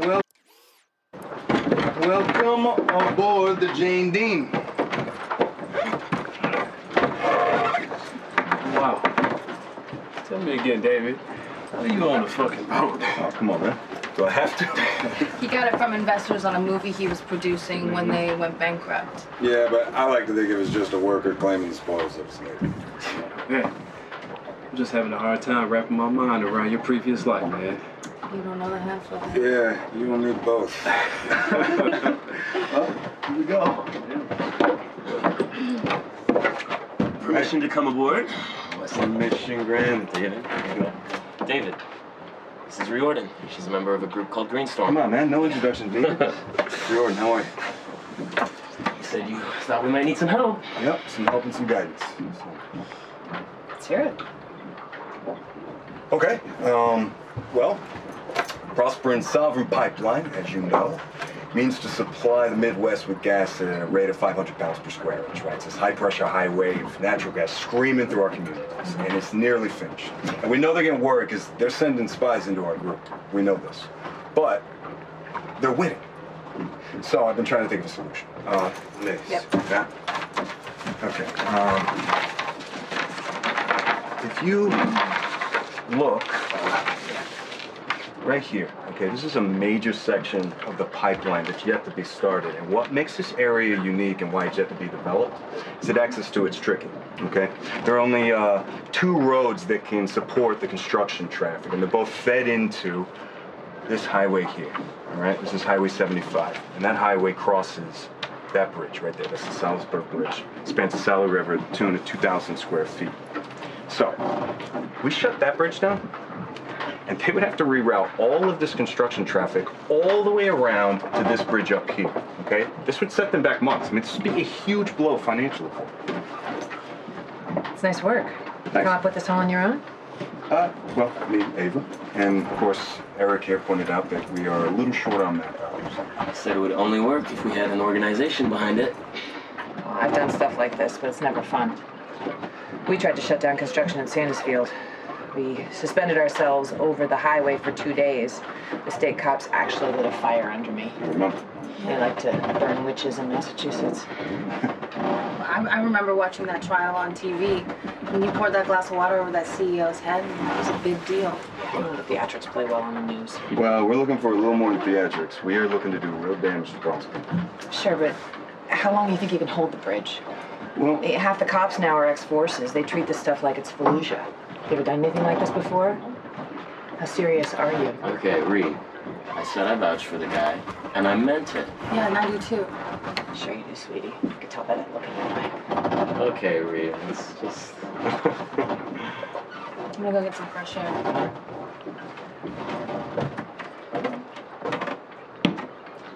Well, welcome aboard the Jane Dean. Wow. Tell me again, David. How are you on the fucking boat? Oh, come on, man. Do I have to? He got it from investors on a movie he was producing when they went bankrupt. Yeah, but I like to think it was just a worker claiming the spoils of slavery. Yeah. I'm just having a hard time wrapping my mind around your previous life, man. You don't know the half of it. Yeah, you and me both. Here we go. Permission to come aboard? Western Mission Grand. David, here you go. David, this is Riordan. She's a member of a group called Greenstorm. Come on, man. No introduction, V. Jordan, how are you? You said you thought we might need some help. Yep, some help and some guidance. Let's hear it. Okay. Um, well, Prosper and Sovereign Pipeline, as you know, means to supply the Midwest with gas at a rate of 500 pounds per square inch, right? It's this high pressure, high wave natural gas screaming through our communities, and it's nearly finished. And we know they're getting worried because they're sending spies into our group. We know this. But they're winning. So I've been trying to think of a solution. Uh, Liz. Yep. Yeah. Okay. Um, if you look right here, okay, this is a major section of the pipeline that's yet to be started. And what makes this area unique and why it's yet to be developed is that access to it's tricky, okay? There are only uh, two roads that can support the construction traffic, and they're both fed into this highway here, all right? This is Highway 75, and that highway crosses that bridge right there. That's the Salisbury Bridge. Spans the Sally River to the tune of 2,000 square feet. So, we shut that bridge down, and they would have to reroute all of this construction traffic all the way around to this bridge up here, okay? This would set them back months. I mean, this would be a huge blow financially. It's nice work. You Thanks. come up with this all on your own? Uh, well, me, Ava, and of course, Eric here pointed out that we are a little short on manpower. so- Said it would only work if we had an organization behind it. I've done stuff like this, but it's never fun. We tried to shut down construction in Sandisfield. We suspended ourselves over the highway for two days. The state cops actually lit a fire under me. I remember. They like to burn witches in Massachusetts. I, I remember watching that trial on TV. When you poured that glass of water over that CEO's head, that was a big deal. You the theatrics play well on the news. Well, we're looking for a little more than theatrics. We are looking to do real damage to Boston. Sure, but how long do you think you can hold the bridge? Well, Half the cops now are ex-forces. They treat this stuff like it's Fallujah. You ever done anything like this before? How serious are you? Okay, Reed. I said I vouched for the guy, and I meant it. Yeah, and I do too. Sure you do, sweetie. I could tell by that look in your eye. Okay, Reed. It's just. I'm gonna go get some fresh air.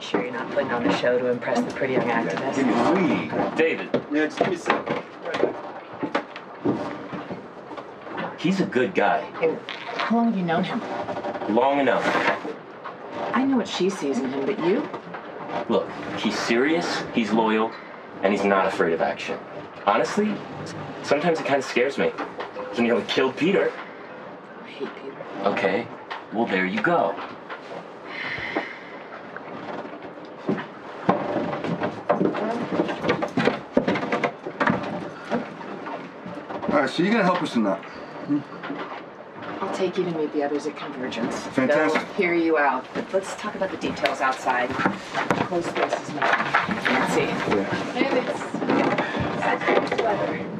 Sure you're not putting on a show to impress the pretty young activist? give me three. David, Yeah, just give me a second. He's a good guy. Hey, how long have you known him? Long enough. I know what she sees in him, but you? Look, he's serious, he's loyal, and he's not afraid of action. Honestly, sometimes it kind of scares me. He nearly killed Peter. I hate Peter. Okay, well, there you go. All right, so you're gonna help us in that. Hmm. I'll take you to meet the others at Convergence. Fantastic. They'll hear you out, but let's talk about the details outside. Close spaces now. Nancy. Yeah. Hey, it's... It's weather.